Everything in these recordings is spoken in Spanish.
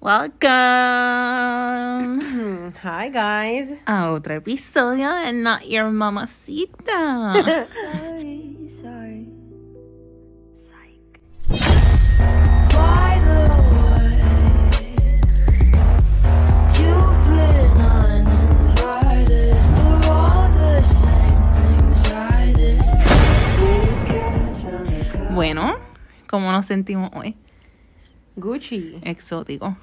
Welcome Hi guys. a otro episodio de Not Your Mamacita. Sorry, sorry. Psych. The bueno, ¿cómo nos sentimos hoy? Gucci. Exótico.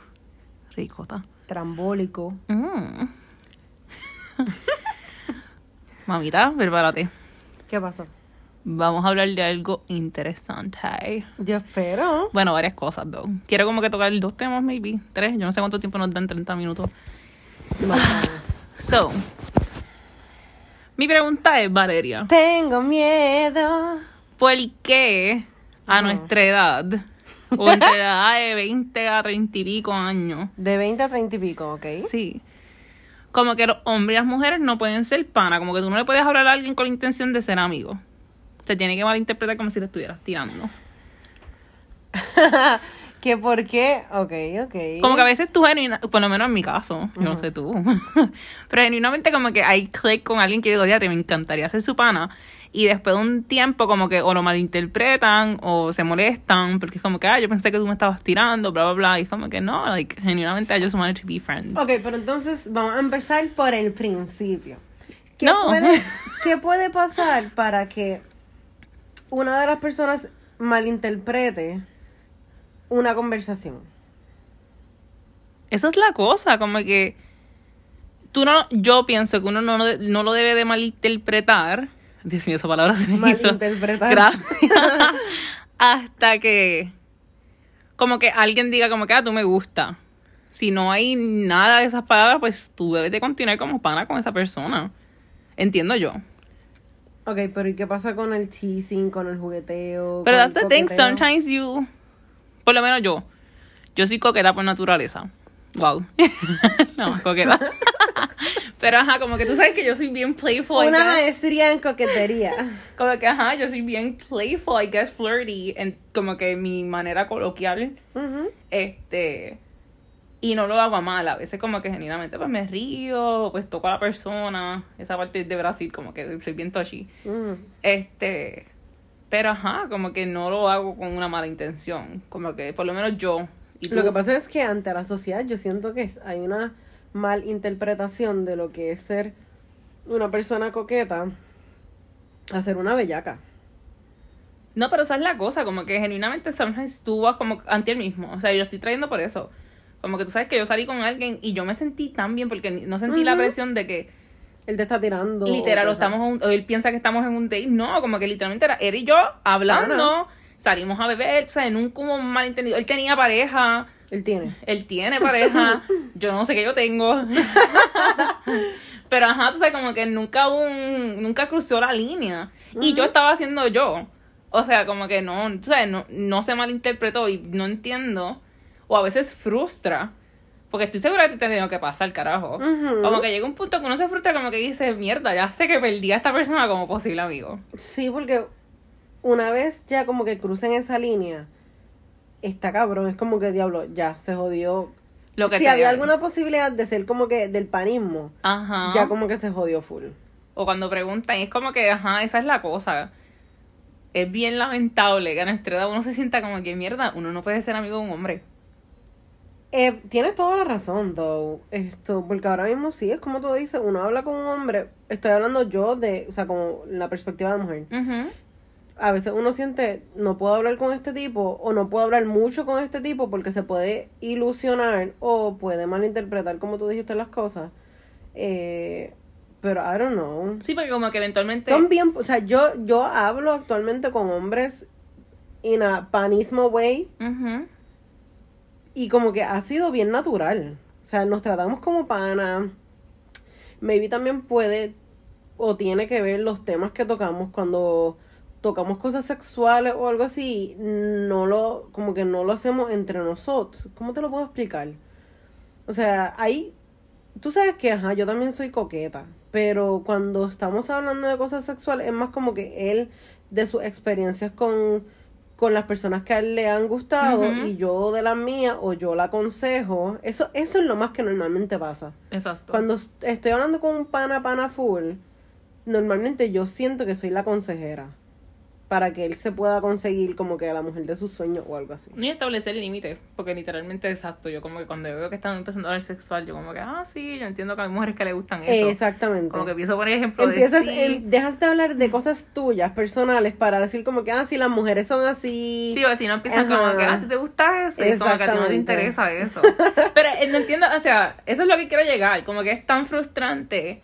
Ricota. Trambólico. Mm. Mamita, prepárate. ¿Qué pasó? Vamos a hablar de algo interesante. Yo espero. Bueno, varias cosas, though. Quiero como que tocar dos temas, maybe. Tres. Yo no sé cuánto tiempo nos dan 30 minutos. So, mi pregunta es, Valeria, Tengo miedo. ¿por qué a nuestra edad, o entre la edad de 20 a 30 y pico años, De 20 a 30 y pico, ¿ok? sí, como que los hombres y las mujeres no pueden ser pana, como que tú no le puedes hablar a alguien con la intención de ser amigo. Se tiene que malinterpretar como si le estuvieras tirando. ¿Que por qué? Ok, ok. Como que a veces tú genuina, por lo menos en mi caso, yo no sé tú, pero genuinamente como que hay click con alguien que digo, te me encantaría ser su pana, y después de un tiempo como que o lo malinterpretan o se molestan, porque es como que, ah, yo pensé que tú me estabas tirando, bla, bla, bla, y es como que no, like, genuinamente I just wanted to be friends. Ok, pero entonces vamos a empezar por el principio. ¿Qué, No. puede, ¿Qué puede pasar para que una de las personas malinterprete una conversación? Esa es la cosa, como que tú no, yo pienso que uno no, no lo debe de malinterpretar. Dios mío, esa palabra se me hizo. Hasta que como que alguien diga como que ah, tú me gusta. Si no hay nada de esas palabras, pues tú debes de continuar como pana con esa persona. Entiendo yo. Ok, pero ¿y qué pasa con el teasing, con el jugueteo? Pero that's the thing, sometimes you por lo menos yo. Yo soy coqueta por naturaleza. Wow. no, coqueta. Pero ajá, como que tú sabes que yo soy bien playful. Una maestría en coquetería. Como que ajá, yo soy bien playful, I guess flirty, en como que mi manera coloquial. Ujú. Este. Y no lo hago mal, a veces como que genuinamente pues me río, pues toco a la persona. Esa parte de Brasil, como que soy bien touchy. Ujú. Este. Pero ajá, como que no lo hago con una mala intención. Como que por lo menos yo. Y tú, Lo que pasa es que ante la sociedad yo siento que hay una mal interpretación de lo que es ser una persona coqueta a ser una bellaca. No, pero esa es la cosa, como que genuinamente sometimes tú vas como ante el mismo. O sea, yo lo estoy trayendo por eso. Como que tú sabes que yo salí con alguien y yo me sentí tan bien porque no sentí la presión de que Él te está tirando. literal, o estamos un- o él piensa que estamos en un date. No, como que literalmente era él y yo hablando, salimos a beber, o sea, nunca hubo un malentendido. Él tenía pareja, Él tiene. él tiene pareja, yo no sé qué yo tengo. Pero ajá, tú sabes, como que nunca un, nunca cruzó la línea. Y yo estaba haciendo yo. O sea, como que no, tú sabes, no, no se malinterpretó y no entiendo. O a veces frustra. Porque estoy segura que te tenido que pasar, carajo. Como que llega un punto que uno se frustra, como que dice, mierda, ya sé que perdí a esta persona como posible amigo. Sí, porque una vez ya como que crucen esa línea, está cabrón. Es como que diablo, ya se jodió. Lo que si había alguna posibilidad de ser como que del panismo, Ajá. ya como que se jodió full. O cuando preguntan, es como que, ajá, esa es la cosa. Es bien lamentable que a nuestra edad uno se sienta como que mierda, uno no puede ser amigo de un hombre. Eh, tienes toda la razón, though. Esto, porque ahora mismo sí, es como tú dices, uno habla con un hombre, estoy hablando yo de, o sea, como la perspectiva de mujer. Ujú. A veces uno siente, no puedo hablar con este tipo, o no puedo hablar mucho con este tipo porque se puede ilusionar o puede malinterpretar como tú dijiste las cosas. Eh, pero I don't know. Sí, porque como que eventualmente... Son bien, o sea, yo, yo hablo actualmente con hombres in a panismo way y como que ha sido bien natural. O sea, nos tratamos como pana. Maybe también puede o tiene que ver los temas que tocamos cuando tocamos cosas sexuales o algo así, no lo, como que no lo hacemos entre nosotros. ¿Cómo te lo puedo explicar? O sea, ahí, tú sabes que, ajá, yo también soy coqueta, pero cuando estamos hablando de cosas sexuales es más como que él, de sus experiencias con con las personas que a él le han gustado y yo de las mías o yo la aconsejo. Eso, eso es lo más que normalmente pasa. Exacto. Cuando est- estoy hablando con un pana pana full, normalmente yo siento que soy la consejera para que él se pueda conseguir como que a la mujer de sus sueños o algo así. Ni establecer límites, porque literalmente, exacto, yo como que cuando veo que están empezando a ver sexual, yo como que, ah, sí, yo entiendo que hay mujeres que le gustan eso. Exactamente. Como que empiezo por ejemplo Empiezas, de sí, dejas de hablar de cosas tuyas, personales, para decir como que, ah, sí, las mujeres son así. Sí, o si no empiezas Ajá. como que a ti te gusta eso y como que a ti no te interesa eso. Pero eh, no entiendo, o sea, eso es lo que quiero llegar, como que es tan frustrante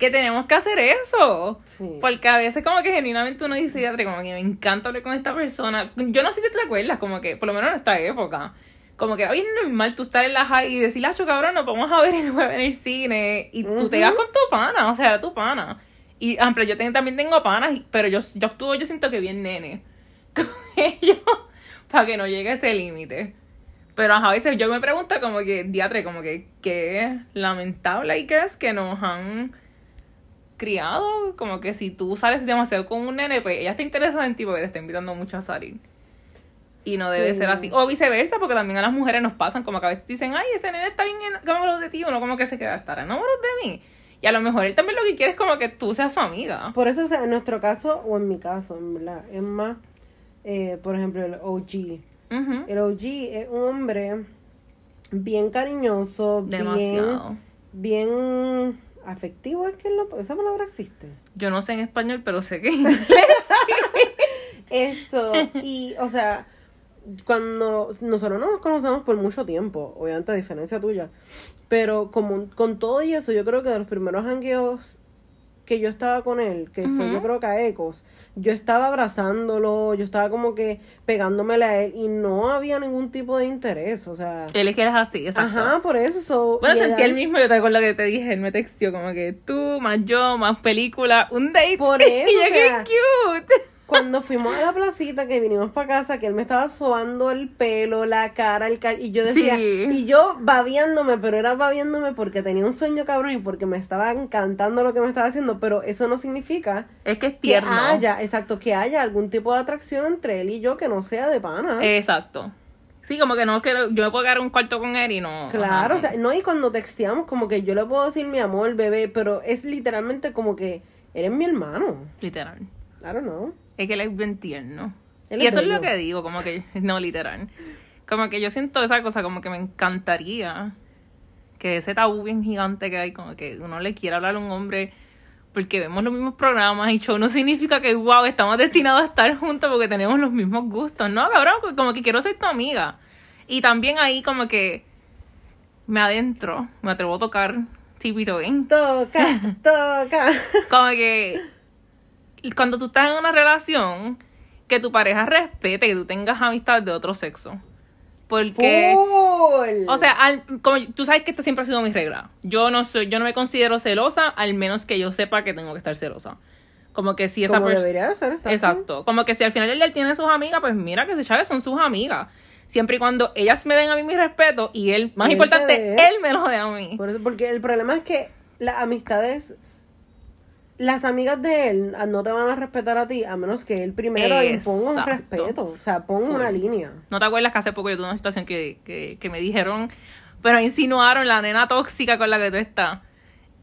que tenemos que hacer eso. Sí. Porque a veces como que genuinamente uno dice, "Diatre, como que me encanta hablar con esta persona. Yo no sé si te acuerdas, como que, por lo menos en esta época, como que hoy es normal tú estar en la high y decir, Lacho, cabrón, nos vamos a ver en el cine. Y tú te vas con tu pana, o sea, tu pana. Y, ejemplo, yo también tengo panas, pero yo, yo actúo, yo siento que bien nene con ellos, para que no llegue a ese límite. Pero ajá, a veces yo me pregunto como que, diatre, como que qué lamentable y que es que nos han criado, como que si tú sales demasiado con un nene, pues ella está interesada en ti porque te está invitando mucho a salir. Y no debe Sí. ser así. O viceversa, porque también a las mujeres nos pasan, como que a veces dicen, ay, ese nene está bien enamorado de ti, uno como que se queda, estará enamorado de mí. Y a lo mejor él también lo que quiere es como que tú seas su amiga. Por eso, o sea, en nuestro caso, o en mi caso, en verdad, es más, eh, por ejemplo, el OG. El OG es un hombre bien cariñoso, Demasiado. bien, bien afectivo, es que la- esa palabra existe. Yo no sé en español, pero sé que Esto, y, o sea, cuando nosotros no nos conocemos por mucho tiempo, obviamente a diferencia tuya, pero como con todo y eso, yo creo que de los primeros hangueos que yo estaba con él, que fue Ujú. yo creo que a Ecos, yo estaba abrazándolo, yo estaba como que pegándomele a él y no había ningún tipo de interés, o sea, él es que eres así, exacto. ajá, por eso. so, Bueno, sentí él- el mismo, yo te acuerdo que te dije, él me textió como que tú, más yo, más película, un date. Por eso, y yo, o qué sea, cute. Cuando fuimos a la placita, que vinimos para casa, que él me estaba sobando el pelo, la cara, el ca- y yo decía, Sí. y yo babiándome, pero era babiándome porque tenía un sueño cabrón y porque me estaba encantando lo que me estaba haciendo, pero eso no significa Es que es que tierno. haya, exacto, que haya algún tipo de atracción entre él y yo que no sea de pana. Exacto. Sí, como que no quiero, yo me puedo quedar un cuarto con él y no. Claro, ajá, o sea, no, y cuando texteamos, como que yo le puedo decir mi amor, bebé, pero es literalmente como que eres mi hermano. Literal. I don't know. Es que él es bien tierno. Él y es eso es lo que digo, como que, no, literal. Como que yo siento esa cosa, como que me encantaría que ese tabú bien gigante que hay, como que uno le quiera hablar a un hombre porque vemos los mismos programas y show no significa que, wow, estamos destinados a estar juntos porque tenemos los mismos gustos. No, cabrón, pues como que quiero ser tu amiga. Y también ahí como que me adentro, me atrevo a tocar tipito bien. Toca, toca. Como que cuando tú estás en una relación, que tu pareja respete que tú tengas amistades de otro sexo. Porque, Full. o sea, al- como tú sabes que esta siempre ha sido mi regla. Yo no soy, yo no me considero celosa, al menos que yo sepa que tengo que estar celosa. Como que si esa persona. exacto. Como que si al final día tiene sus amigas, pues mira que se chave son sus amigas. Siempre y cuando ellas me den a mí mi respeto y él, más él importante, él me lo dé a mí. Por eso, porque el problema es que las amistades, las amigas de él ah, no te van a respetar a ti a menos que él primero imponga un respeto. O sea, ponga una línea. ¿No te acuerdas que hace poco yo tuve una situación que, que, que me dijeron, pero insinuaron la nena tóxica con la que tú estás?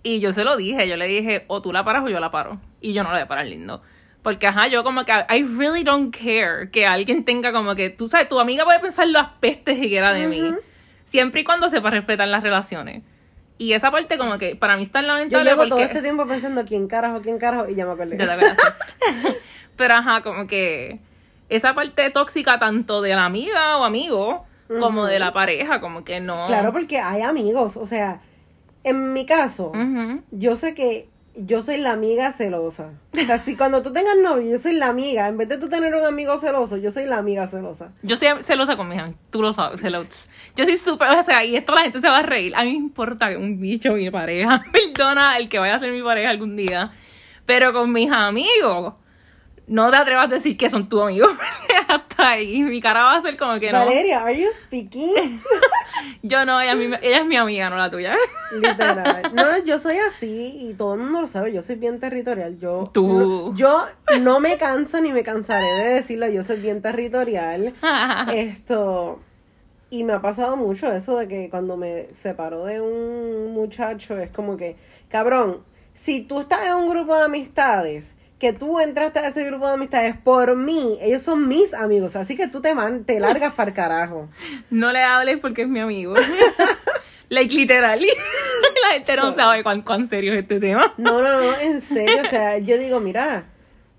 Y yo se lo dije, yo le dije, o tú la paras o yo la paro. Y yo no la voy a parar lindo. Porque, ajá, yo como que, I really don't care que alguien tenga como que, tú sabes, tu amiga puede pensar las pestes que quiera de mí. Siempre y cuando sepa respetar las relaciones. Y esa parte como que para mí está Yo lamentable llevo porque... todo este tiempo pensando quién carajo, quién carajo, y ya me acordé. Ya. Pero ajá, como que esa parte tóxica tanto de la amiga o amigo como de la pareja, como que no. Claro, porque hay amigos. O sea, en mi caso, yo sé que yo soy la amiga celosa. O sea, si cuando tú tengas novio, yo soy la amiga. En vez de tú tener un amigo celoso, yo soy la amiga celosa. Yo soy celosa con mis amigos, tú lo sabes, celosa. Yo soy súper, o sea, y esto la gente se va a reír. A mí me importa que un bicho, mi pareja, perdona el que vaya a ser mi pareja algún día. Pero con mis amigos, no te atrevas a decir que son tus amigos. hasta ahí. Mi cara va a ser como que no. Valeria, are you speaking? Yo no, ella, es mi- ella es mi amiga, no la tuya. Literal. No, yo soy así y todo el mundo lo sabe. Yo soy bien territorial. Yo, Tú. no- yo no me canso ni me cansaré de decirlo. Yo soy bien territorial. Esto. Y me ha pasado mucho eso de que cuando me separo de un muchacho es como que, cabrón, si tú estás en un grupo de amistades, que tú entraste a ese grupo de amistades por mí, ellos son mis amigos, así que tú te, man, te largas para el carajo. No le hables porque es mi amigo. like, literal. La gente no sabe cuán, cuán serio es este tema. No, no, no, en serio, o sea, yo digo, mira,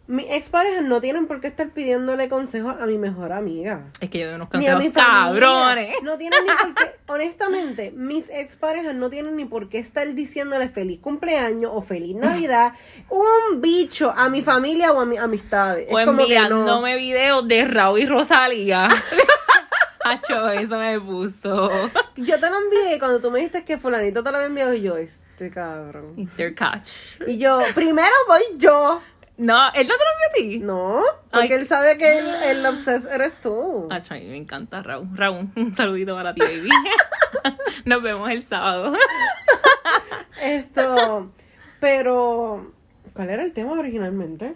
mis exparejas no tienen por qué estar pidiéndole consejos a mi mejor amiga. Es que yo doy unos Ni a consejos cabrones. No tienen ni por qué, honestamente, mis exparejas no tienen ni por qué estar diciéndole feliz cumpleaños o feliz Navidad, un bicho a mi familia o a mis amistades. O Es que no. enviándome videos de Raúl y Rosalía. Hacho, eso me puso. Yo te lo envié cuando tú me dijiste que fulanito te lo había enviado y yo, este cabrón. Intercatch. Y yo, primero voy yo. No, él no te lo envió a ti. No, porque Ay. él sabe que el, el obses eres tú. Hacho, a mí me encanta Raúl. Raúl, un saludito para ti, baby. Nos vemos el sábado. Esto, pero, ¿cuál era el tema originalmente?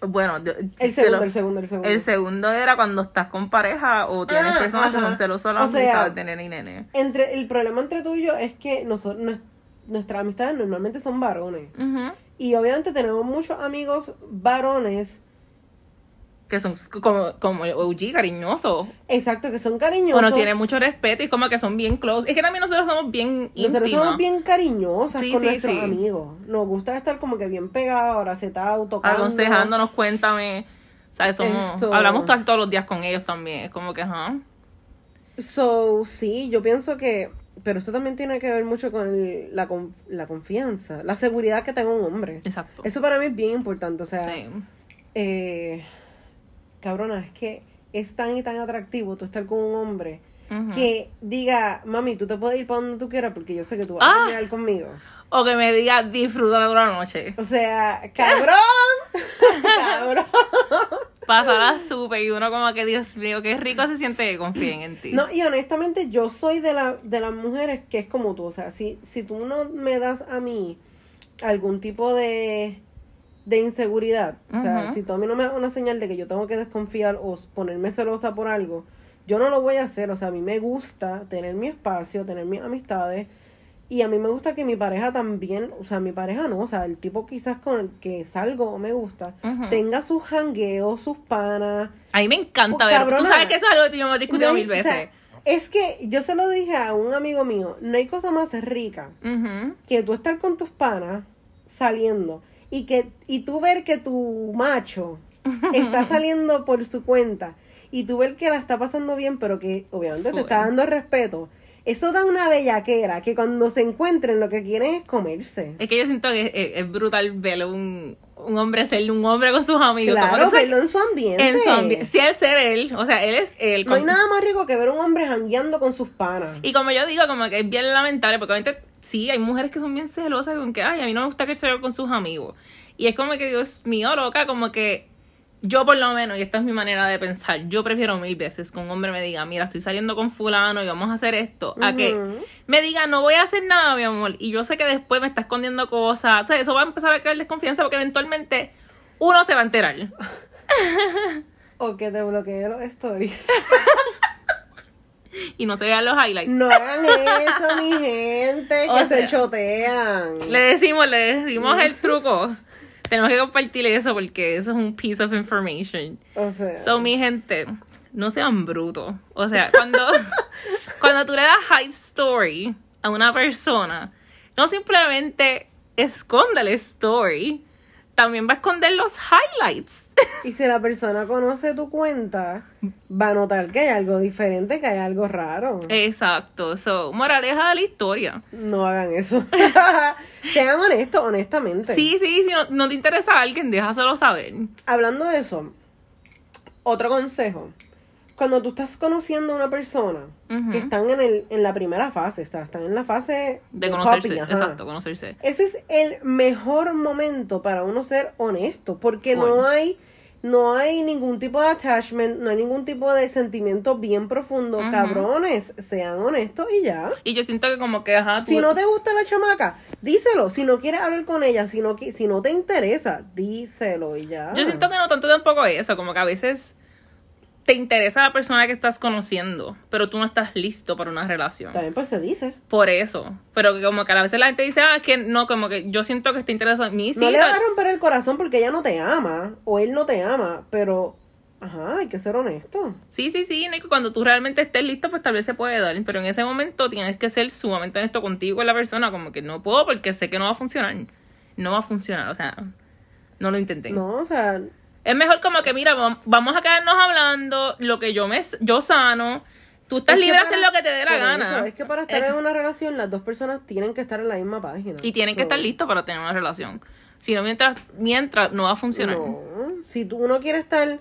Bueno, El segundo, lo- el segundo, el segundo. el segundo era cuando estás con pareja o tienes Ah, personas que son celosas O sea, de nene y nene. Entre, el problema entre tú y yo es que nosotros, nuestras amistades normalmente son varones. Y obviamente tenemos muchos amigos varones, Que son como, como OG, cariñosos. exacto, que son cariñosos. Bueno, tienen mucho respeto y como que son bien close. Es que también nosotros somos bien Nosotros íntimos. somos bien cariñosas Sí, con sí, nuestros sí. amigos. Nos gusta estar como que bien pegados, abrazetados, tocando. aconsejándonos, cuéntame. ¿Sabes? Somos, Esto- Hablamos casi todos los días con ellos también. Es como que, ajá. So, sí, yo pienso que... Pero eso también tiene que ver mucho con el- la, la confianza, la seguridad que tenga un hombre. Exacto. Eso para mí es bien importante. O sea, Sí. eh, cabrona, es que es tan y tan atractivo tú estar con un hombre que diga, mami, tú te puedes ir para donde tú quieras porque yo sé que tú vas Ah. a terminar conmigo. O que me diga, disfruta de la noche. O sea, cabrón. Pásala súper y uno como que, Dios mío, qué rico se siente que confíen en ti. No, y honestamente yo soy de, la, de las mujeres que es como tú. O sea, si, si tú no me das a mí algún tipo de, de inseguridad, o sea, si tú a mí no me das una señal de que yo tengo que desconfiar o ponerme celosa por algo, yo no lo voy a hacer. O sea, a mí me gusta tener mi espacio, tener mis amistades. Y a mí me gusta que mi pareja también, o sea, mi pareja no, o sea, el tipo quizás con el que salgo me gusta, tenga sus jangueos, sus panas, A mí me encanta Oh, ver. Tú sabes que eso es algo que yo hemos discutido no mil o veces. sea, es que yo se lo dije a un amigo mío, no hay cosa más rica que tú estar con tus panas saliendo y que y tú ver que tu macho está saliendo por su cuenta y tú ver que la está pasando bien, pero que obviamente te está dando respeto. Eso da una bellaquera que cuando se encuentren lo que quieren es comerse. Es que yo siento que es, es brutal ver un, un hombre ser un hombre con sus amigos. Claro, verlo en su ambiente. en su ambi- Si él ser él, o sea, él es él. No hay nada más rico que ver un hombre jangueando con sus panas. Y como yo digo, como que es bien lamentable, porque obviamente sí, hay mujeres que son bien celosas con que, ay, a mí no me gusta que se vea con sus amigos. Y es como que, Dios mío, loca, como que yo por lo menos, y esta es mi manera de pensar, yo prefiero mil veces que un hombre me diga, mira, estoy saliendo con fulano y vamos a hacer esto, a que me diga, no voy a hacer nada, mi amor, y yo sé que después me está escondiendo cosas, o sea, eso va a empezar a crear desconfianza porque eventualmente uno se va a enterar. O que te bloquee los stories. Y no se vean los highlights. No hagan eso, mi gente, O que se sea, chotean. Le decimos, le decimos el truco. Tenemos que compartir eso porque eso es un piece of information. O sea, So, mi gente, no sean brutos. O sea, cuando, cuando tú le das high story a una persona, no simplemente esconde la story, también va a esconder los highlights. y si la persona conoce tu cuenta, va a notar que hay algo diferente, que hay algo raro. Exacto. So, moraleja de la historia. No hagan eso. Sean honestos, honestamente. Sí, sí, si no, no te interesa a alguien, déjaselo saber. Hablando de eso, otro consejo. Cuando tú estás conociendo a una persona que están en, el, en la primera fase, sea, están en la fase De conocerse. Exacto, conocerse. Ese es el mejor momento para uno ser honesto, porque no hay no hay ningún tipo de attachment, no hay ningún tipo de sentimiento bien profundo. Cabrones, sean honestos y ya. Y yo siento que como que, ajá, tú... Si no te gusta la chamaca, díselo. Si no quieres hablar con ella, si no, si no te interesa, díselo y ya. Yo siento que no tanto tampoco eso, como que a veces te interesa la persona que estás conociendo, pero tú no estás listo para una relación. También pues se dice. Por eso. Pero que como que a veces la gente dice, ah, es que no, como que yo siento que está interesado en mí. Sí, no le vas tal- a romper el corazón porque ella no te ama o él no te ama, pero, ajá, hay que ser honesto. sí, sí, sí, que cuando tú realmente estés listo, pues tal vez se puede dar. Pero en ese momento tienes que ser sumamente honesto contigo y la persona, como que no puedo porque sé que no va a funcionar. No va a funcionar, o sea, no lo intenten. No, o sea, Es mejor como que, mira, vam- vamos a quedarnos hablando lo que yo me yo sano. Tú estás es libre de hacer lo que te dé la gana. eso, es que para estar Es- en una relación, las dos personas tienen que estar en la misma página. Y tienen que estar listos para tener una relación. Si no, mientras, mientras no va a funcionar. No, si tú uno quiere estar,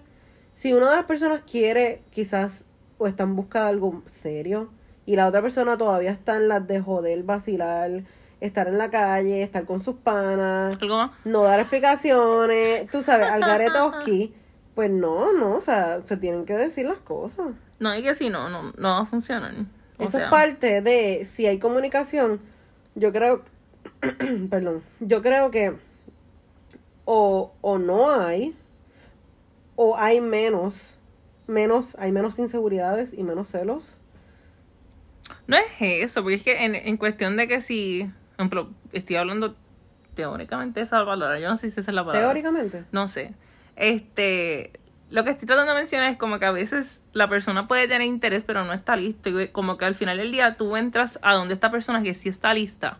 si una de las personas quiere quizás o está en busca de algo serio y la otra persona todavía está en las de joder, vacilar, estar en la calle, estar con sus panas, Algo más. no dar explicaciones, tú sabes, al garetoski, pues no, no, o sea, se tienen que decir las cosas. No, hay que si no, no, no va a funcionar. O Eso sea, es parte de si hay comunicación. Yo creo, perdón, yo creo que o, o no hay, o hay menos, menos, hay menos inseguridades y menos celos. No es eso, porque es que en, en cuestión de que si, por ejemplo, estoy hablando teóricamente de esa palabra, yo no sé si esa es la palabra. Teóricamente. No sé. Este, lo que estoy tratando de mencionar es como que a veces la persona puede tener interés, pero no está listo. Y como que al final del día tú entras a donde esta persona que sí está lista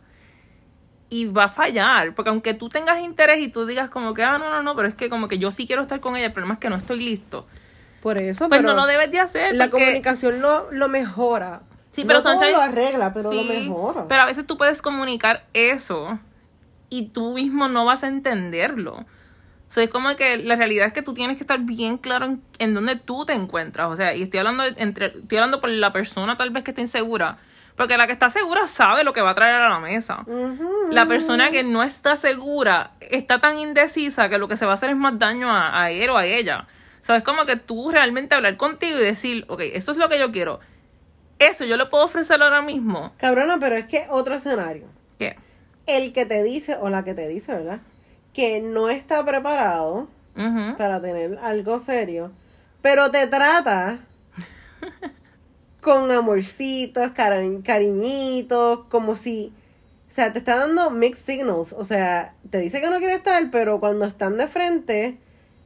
y va a fallar. Porque aunque tú tengas interés y tú digas como que, ah, no, no, no, pero es que como que yo sí quiero estar con ella, el problema es que no estoy listo. Por eso, Pues pero no lo debes de hacer. la comunicación lo, lo mejora. Sí, pero no todo lo arregla, pero lo Sí, mejora. Pero a veces tú puedes comunicar eso y tú mismo no vas a entenderlo. O sea, es como que la realidad es que tú tienes que estar bien claro en, en dónde tú te encuentras. O sea, y estoy hablando entre, estoy hablando por la persona tal vez que está insegura. Porque la que está segura sabe lo que va a traer a la mesa. La persona que no está segura está tan indecisa que lo que se va a hacer es más daño a, a él o a ella. O sea, es como que tú realmente hablar contigo y decir, ok, esto es lo que yo quiero. Eso yo le puedo ofrecer ahora mismo. Cabrona, pero es que otro escenario. ¿Qué? El que te dice, o la que te dice, ¿verdad? Que no está preparado para tener algo serio, pero te trata con amorcitos, cari- cariñitos, como si, o sea, te está dando mixed signals, o sea, te dice que no quiere estar, pero cuando están de frente,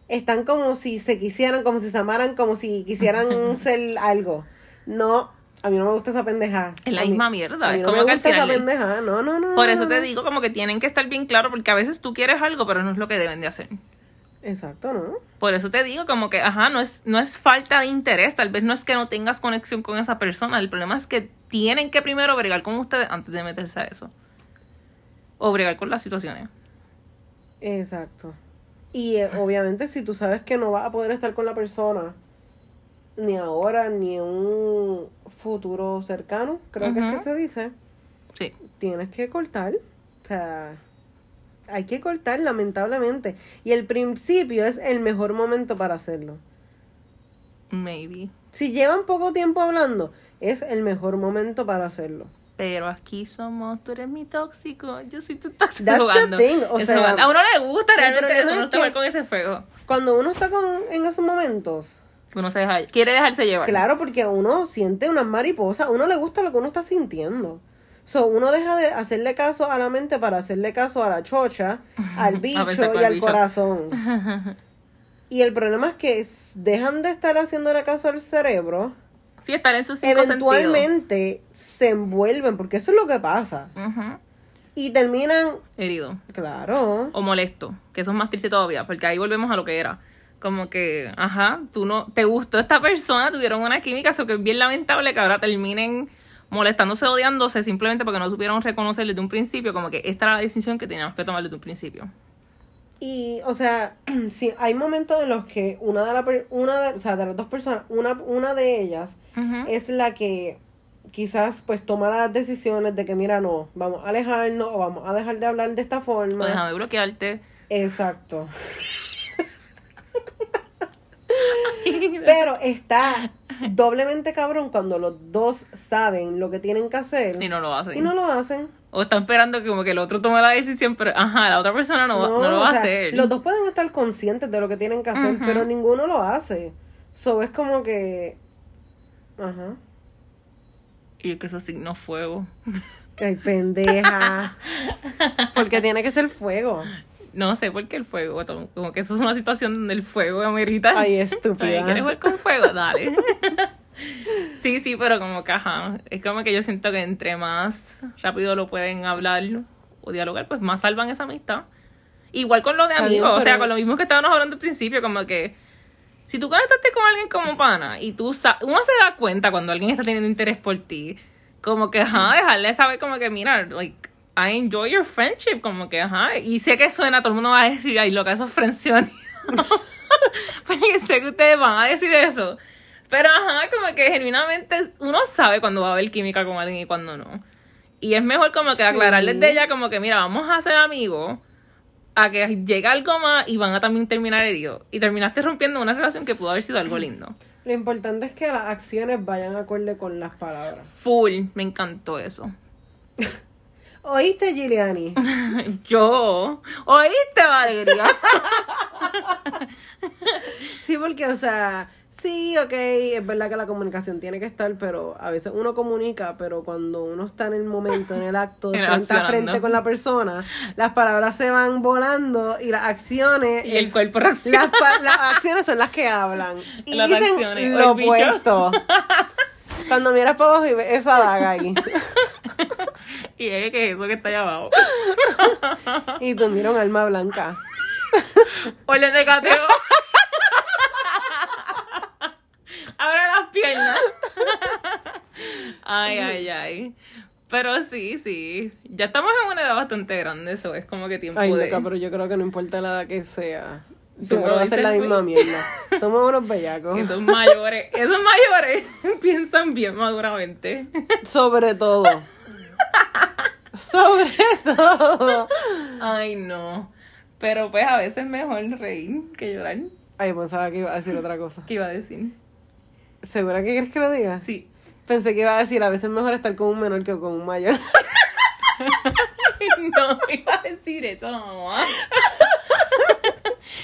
están como si se quisieran, como si se amaran, como si quisieran ser algo. No, a mí no me gusta esa pendeja. Es la A mí- misma mierda, A mí no como me que al esa pendeja, no, no, no. Por eso te digo como que tienen que estar bien claro porque a veces tú quieres algo pero no es lo que deben de hacer. Exacto, ¿no? Por eso te digo como que, ajá, no es, no es falta de interés, tal vez no es que no tengas conexión con esa persona, el problema es que tienen que primero bregar con ustedes antes de meterse a eso. O bregar con las situaciones. Exacto. Y eh, obviamente si tú sabes que no vas a poder estar con la persona ni ahora ni un futuro cercano, creo que es que se dice, Sí. tienes que cortar. O sea, hay que cortar lamentablemente. Y el principio es el mejor momento para hacerlo. Maybe. Si llevan poco tiempo hablando, es el mejor momento para hacerlo. Pero aquí somos, tú eres mi tóxico, yo soy tu tóxico That's the jugando. thing, o sea, jugando. a uno le gusta realmente uno es está que- con ese fuego. Cuando uno está con, en esos momentos, Uno se deja, quiere dejarse llevar. Claro, porque uno siente unas mariposas, uno le gusta lo que uno está sintiendo. So, uno deja de hacerle caso a la mente para hacerle caso a la chocha, al bicho y al bicho. corazón. Y el problema es que dejan de estar haciéndole caso al cerebro, Sí, están en sus cinco sentidos. eventualmente se envuelven, porque eso es lo que pasa. Y terminan, Herido. claro, O molesto. Que eso es más triste todavía. Porque ahí volvemos a lo que era. Como que, ajá, tú no, te gustó esta persona, tuvieron una química, eso que es bien lamentable que ahora terminen molestándose, odiándose, simplemente porque no supieron reconocer desde un principio, como que esta era la decisión que teníamos que tomar desde un principio. Y, o sea, sí, hay momentos en los que una de, la, una de, o sea, de las dos personas, una, una de ellas es la que quizás pues toma las decisiones de que mira no, vamos a alejarnos o vamos a dejar de hablar de esta O forma. déjame bloquearte. Exacto. Pero está doblemente cabrón cuando los dos saben lo que tienen que hacer Y no lo hacen. y no lo hacen. O están esperando que como que el otro tome la decisión, pero ajá, la otra persona no, no lo va o sea, a hacer. Los dos pueden estar conscientes de lo que tienen que hacer, pero ninguno lo hace. So es como que. Ajá. Y es que eso signo fuego. Ay, pendeja. Porque tiene que ser fuego. No sé por qué el fuego. Como que eso es una situación donde el fuego amerita. Ay, Ay, estúpida. ¿Quieres jugar con fuego? Dale. sí, sí, pero como que ajá. Es como que yo siento que entre más rápido lo pueden hablar o dialogar, pues más salvan esa amistad. Igual con lo de amigos, o sea, con lo mismo que estábamos hablando al principio, como que si tú conectaste con alguien como pana y tú sa- uno se da cuenta cuando alguien está teniendo interés por ti, como que ajá, dejarle saber como que mira, like I enjoy your friendship, como que ajá, y sé que suena, todo el mundo va a decir, ay, loca, eso es frención. Porque sé que ustedes van a decir eso. Pero ajá, como que genuinamente uno sabe cuando va a haber química con alguien y cuando no. Y es mejor como que Sí. aclararles de ella como que, mira, vamos a ser amigos, a que llegue algo más y van a también terminar heridos. Y terminaste rompiendo una relación que pudo haber sido algo lindo. Lo importante es que las acciones vayan acorde con las palabras. Full, me encantó eso. ¿Oíste, Giuliani? Yo, ¿oíste, Valeria? Sí, porque, o sea, sí, ok, es verdad que la comunicación tiene que estar, pero a veces uno comunica, pero cuando uno está en el momento, en el acto, de frente a frente con la persona, las palabras se van volando y las acciones... Y el es- cuerpo reacciona. Las, acciones son las que hablan. Y Las dicen acciones, lo opuesto. Cuando miras para abajo y ves esa daga ahí. Y es que es eso que está allá abajo. Y un alma blanca. Orden de cateo. Abre las piernas. Ay, ay, ay. Pero sí, sí. Ya estamos en una edad bastante grande, eso es como que tiempo Ay, de... loca, pero yo creo que no importa la edad que sea. Va a ser dices la misma mierda. Somos unos bellacos. Esos mayores, esos mayores piensan bien maduramente. Sobre todo. Sobre todo. Ay, no. Pero pues a veces es mejor reír que llorar. Ay, pensaba que iba a decir otra cosa. ¿Qué iba a decir? ¿Segura que quieres que lo diga? Sí. Pensé que iba a decir, a veces es mejor estar con un menor que con un mayor. No iba a decir eso, mamá.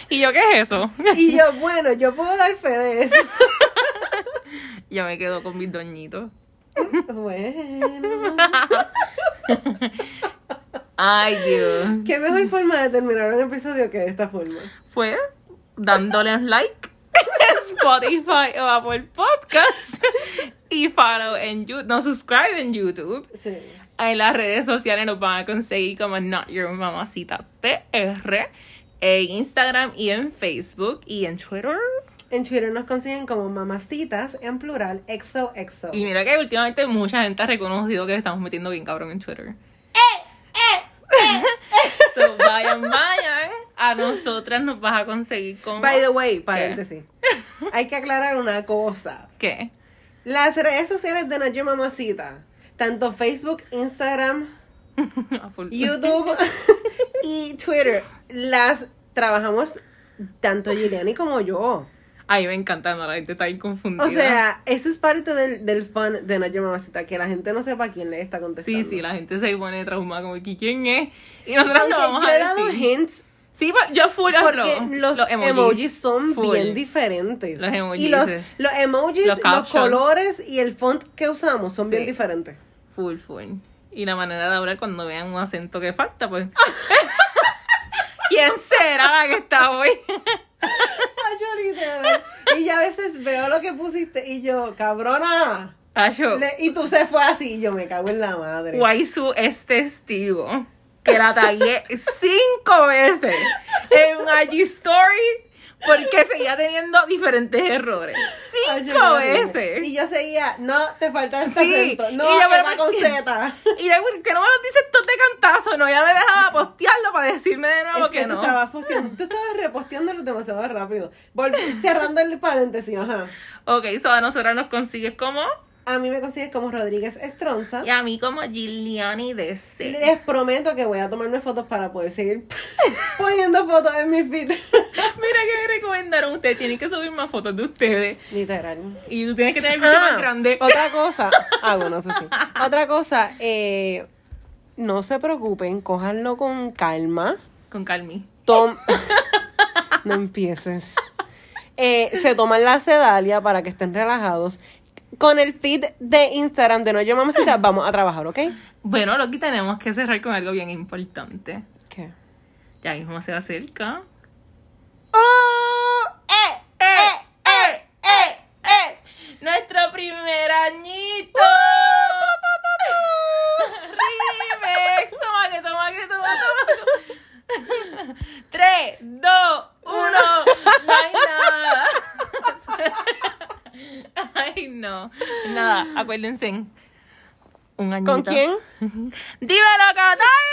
¿Y yo qué es eso? y yo, bueno, yo puedo dar fe de eso. Yo me quedo con mis doñitos. Bueno. Ay, Dios. ¿Qué mejor forma de terminar un episodio que de esta forma? Fue dándole un like en Spotify o Apple Podcast y follow en YouTube, no subscribe en YouTube. Sí. En las redes sociales nos van a conseguir como Not Your Mamacita PR en Instagram y en Facebook y en Twitter. En Twitter nos consiguen como mamacitas, en plural, exo, exo. Y mira que últimamente mucha gente ha reconocido que le estamos metiendo bien cabrón en Twitter. So, vayan, vayan. A nosotras nos vas a conseguir con. By the way, paréntesis. Hay que aclarar una cosa. ¿Qué? Las redes sociales de Nayo Mamacita, tanto Facebook, Instagram. YouTube y Twitter, las trabajamos tanto Giuliani como yo. Ay, me encanta, no, la gente está bien confundida. O sea, eso es parte del, del fun de Nayo Mamacita, que la gente no sepa quién le está contestando. Sí, sí, la gente se pone traumada como que quién es. Y nosotros no vamos yo a he dado decir. hints Sí, yo full porque hablo. los, emojis, son full. bien diferentes. Los emojis, y los, los emojis, Los los, colores y el font que usamos son Sí. bien diferentes. Full, full. Y la manera de hablar cuando vean un acento que falta, pues. ¿Quién será la que está hoy? Literal. Y yo a veces veo lo que pusiste y yo, cabrona. Le- y tú se fue así y yo me cago en la madre. Waisu es testigo que la tagué cinco veces en un IG story porque seguía teniendo diferentes errores. Ay, yo Cinco río. veces. Y yo seguía, no, te falta este Sí, acento. No, y yo, pero Eva ¿por con? Z. Y que no me lo dices todo de cantazo, no, ya me dejaba postearlo para decirme de nuevo Es que, que, tú no. estabas posteando, tú estabas reposteándolo demasiado rápido. Volví, cerrando el paréntesis, ajá. Ok, so a nosotros nos consigues como A mí me consigues como Rodríguez Estronza. Y a mí como Giuliani de C. Les prometo que voy a tomarme fotos para poder seguir poniendo fotos en mi feed. Mira que me recomendaron ustedes. Tienen que subir más fotos de ustedes. Literal. Y tú tienes que tener el bicho más grande. Otra cosa. Ah, bueno, eso sí. Otra cosa, eh, no se preocupen, cójanlo con calma. Con Calmi. Tom. no empieces. Eh, se toman la sedalia para que estén relajados. Con el feed de Instagram de No Yo Mamacita vamos a trabajar, ¿ok? Bueno, Loki, tenemos que cerrar con algo bien importante. ¿Qué? Ya mismo se acerca. ¡Oh! ¡Eh! ¡Eh! ¡Eh! ¡Eh! ¡Eh! ¡Nuestro primer añito! ¡Remix! Toma que toma que toma, toma. 3, 2, 1. No hay nada. Ay, no. Nada, acuérdense. Un añito. ¿Con quién? ¡Dímelo, Catal! I'm sorry, sorry.